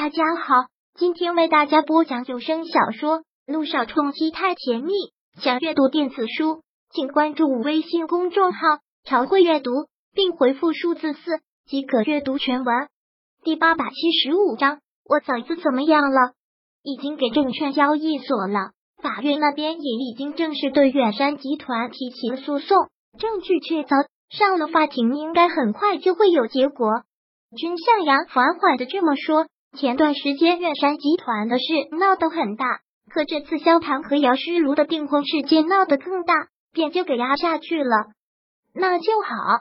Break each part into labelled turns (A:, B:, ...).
A: 大家好，今天为大家播讲有声小说《路上冲击太甜蜜》。想阅读电子书，请关注微信公众号“朝会阅读”，并回复数字四即可阅读全文。第八百七十五章，我嫂子怎么样了？已经给证券交易所了，法院那边也已经正式对远山集团提起了诉讼，证据确凿，上了法庭应该很快就会有结果。君向阳缓缓的这么说。前段时间月山集团的事闹得很大，可这次萧谈和姚诗如的订婚事件闹得更大，便就给压下去了。那就好，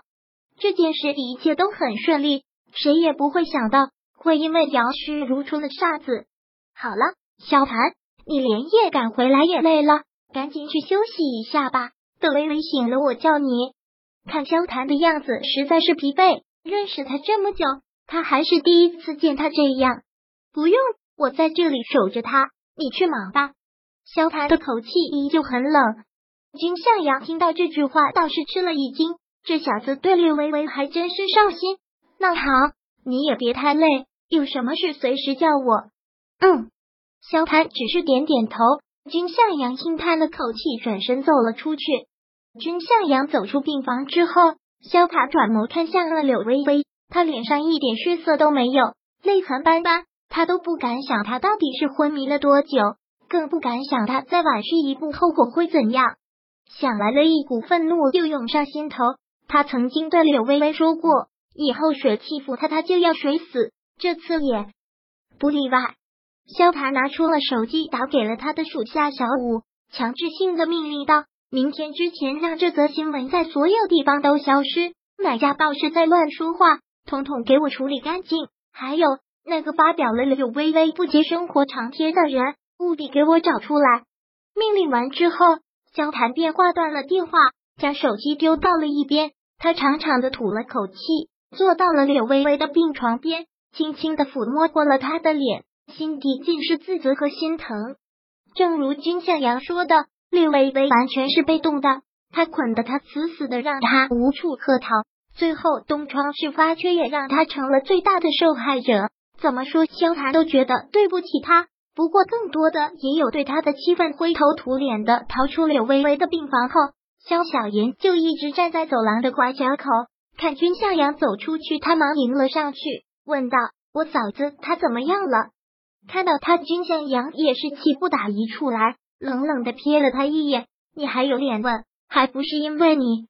A: 这件事一切都很顺利，谁也不会想到会因为姚诗如出了岔子。好了，萧谈，你连夜赶回来也累了，赶紧去休息一下吧。等微微醒了，我叫你。看萧谈的样子，实在是疲惫。认识他这么久。他还是第一次见他这样，不用，我在这里守着他，你去忙吧。萧谈的口气依旧很冷。金向阳听到这句话，倒是吃了一惊，这小子对柳微微还真是上心。那好，你也别太累，有什么事随时叫我。嗯，萧谈只是点点头。金向阳轻叹了口气，转身走了出去。君向阳走出病房之后，萧塔转眸看向了柳微微。他脸上一点血色都没有，泪痕斑斑，他都不敢想他到底是昏迷了多久，更不敢想他再晚睡一步后果会怎样。想来了一股愤怒又涌上心头。他曾经对柳微微说过，以后谁欺负他，他就要谁死。这次也不例外。萧谭拿出了手机，打给了他的属下小五，强制性的命令道：“明天之前让这则新闻在所有地方都消失。哪家报是在乱说话？”统统给我处理干净！还有那个发表了柳微微不接生活长贴的人，务必给我找出来！命令完之后，萧谈便挂断了电话，将手机丢到了一边。他长长的吐了口气，坐到了柳微微的病床边，轻轻的抚摸过了她的脸，心底尽是自责和心疼。正如君向阳说的，柳微微完全是被动的，他捆得他死死的，让他无处可逃。最后，东窗事发却也让他成了最大的受害者。怎么说，萧寒都觉得对不起他。不过，更多的也有对他的气愤。灰头土脸的逃出柳微微的病房后，萧小言就一直站在走廊的拐角口，看君向阳走出去，他忙迎了上去，问道：“我嫂子她怎么样了？”看到他，君向阳也是气不打一处来，冷冷的瞥了他一眼：“你还有脸问？还不是因为你。”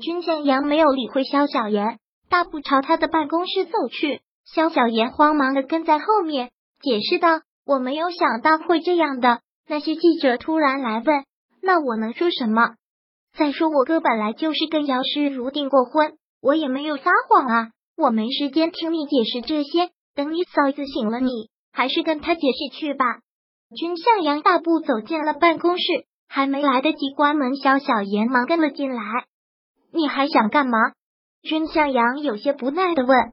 A: 君向阳没有理会萧小言，大步朝他的办公室走去。萧小言慌忙的跟在后面，解释道：“我没有想到会这样的。那些记者突然来问，那我能说什么？再说我哥本来就是跟姚诗如订过婚，我也没有撒谎啊。我没时间听你解释这些，等你嫂子醒了，你还是跟他解释去吧。”君向阳大步走进了办公室，还没来得及关门，萧小言忙跟了进来。你还想干嘛？君向阳有些不耐的问。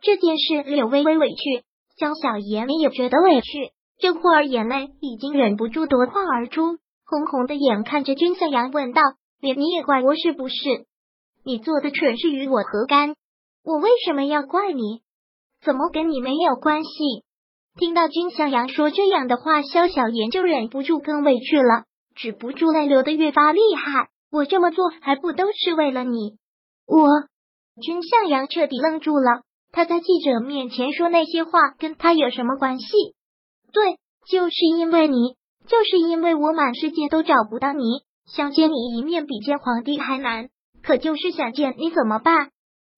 A: 这件事，柳微微委屈，江小言也觉得委屈，这会儿眼泪已经忍不住夺眶而出，红红的眼看着君向阳问道：“连你也怪我是不是？你做的蠢事与我何干？我为什么要怪你？怎么跟你没有关系？”听到君向阳说这样的话，萧小言就忍不住更委屈了，止不住泪流的越发厉害。我这么做还不都是为了你？我君向阳彻底愣住了。他在记者面前说那些话，跟他有什么关系？对，就是因为你，就是因为我满世界都找不到你，想见你一面比见皇帝还难。可就是想见你怎么办？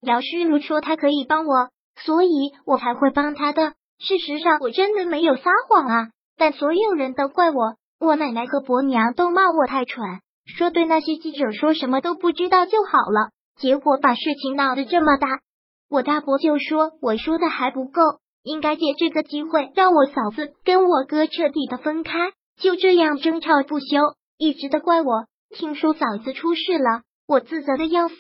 A: 姚诗如说他可以帮我，所以我才会帮他的。事实上，我真的没有撒谎啊！但所有人都怪我，我奶奶和伯娘都骂我太蠢。说对那些记者说什么都不知道就好了，结果把事情闹得这么大。我大伯就说我说的还不够，应该借这个机会让我嫂子跟我哥彻底的分开。就这样争吵不休，一直的怪我。听说嫂子出事了，我自责的要死。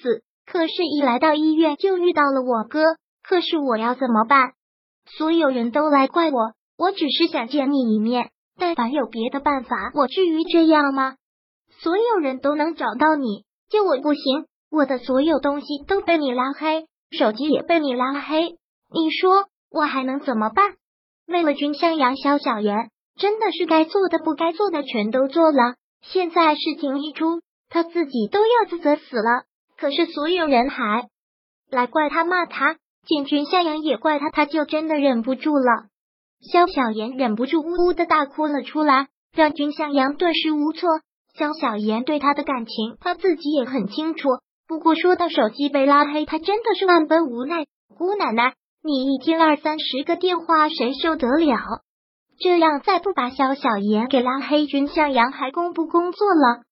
A: 可是，一来到医院就遇到了我哥。可是我要怎么办？所有人都来怪我，我只是想见你一面。但凡有别的办法，我至于这样吗？所有人都能找到你，就我不行。我的所有东西都被你拉黑，手机也被你拉黑。你说我还能怎么办？为了君向阳、萧小言，真的是该做的、不该做的全都做了。现在事情一出，他自己都要自责死了。可是所有人还来怪他、骂他，见君向阳也怪他，他就真的忍不住了。萧小言忍不住呜呜的大哭了出来，让君向阳顿时无措。萧小言对他的感情，他自己也很清楚。不过说到手机被拉黑，他真的是万般无奈。姑奶奶，你一天二三十个电话，谁受得了？这样再不把萧小言给拉黑，君向阳还工不工作了？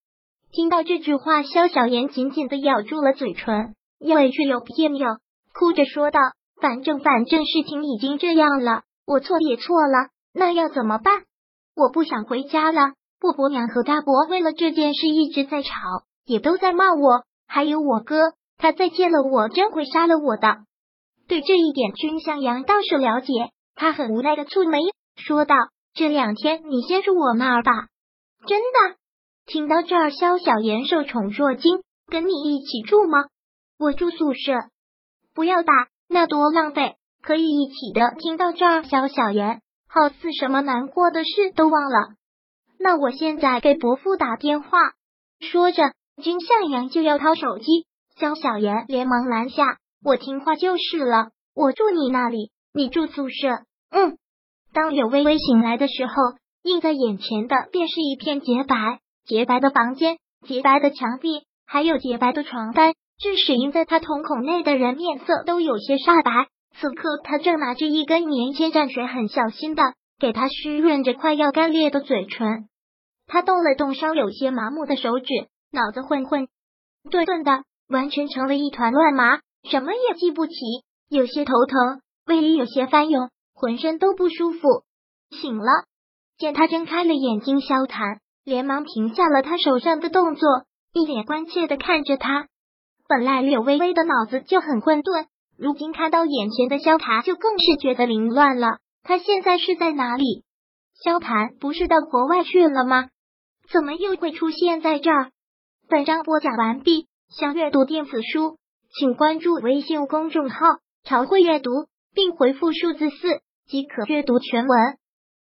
A: 听到这句话，萧小言紧紧的咬住了嘴唇，委屈又别扭，哭着说道：“反正反正事情已经这样了，我错也错了，那要怎么办？我不想回家了。布伯娘和大伯为了这件事一直在吵，也都在骂我。”还有我哥，他再见了我，真会杀了我的。对这一点，君向阳倒是了解。他很无奈的蹙眉，说道：“这两天你先住我那儿吧。”真的？听到这儿，萧小言受宠若惊，跟你一起住吗？我住宿舍。不要打，那多浪费。可以一起的。听到这儿，萧小言好似什么难过的事都忘了。那我现在给伯父打电话。说着。君向阳就要掏手机，肖小妍连忙拦下。我听话就是了，我住你那里，你住宿舍。嗯。当柳微微醒来的时候，映在眼前的便是一片洁白，洁白的房间，洁白的墙壁，还有洁白的床单，致使映在他瞳孔内的人面色都有些煞白。此刻，他正拿着一根棉签蘸水，很小心的给他湿润着快要干裂的嘴唇。他动了动稍有些麻木的手指。脑子混混顿顿的，完全成了一团乱麻，什么也记不起，有些头疼，胃里有些翻涌，浑身都不舒服。醒了，见他睁开了眼睛，萧谈连忙停下了他手上的动作，一脸关切的看着他。本来柳微微的脑子就很混沌，如今看到眼前的萧谈，就更是觉得凌乱了。他现在是在哪里？萧谈不是到国外去了吗？怎么又会出现在这儿？本章播讲完毕，想阅读电子书，请关注微信公众号“朝会阅读”，并回复数字四即可阅读全文。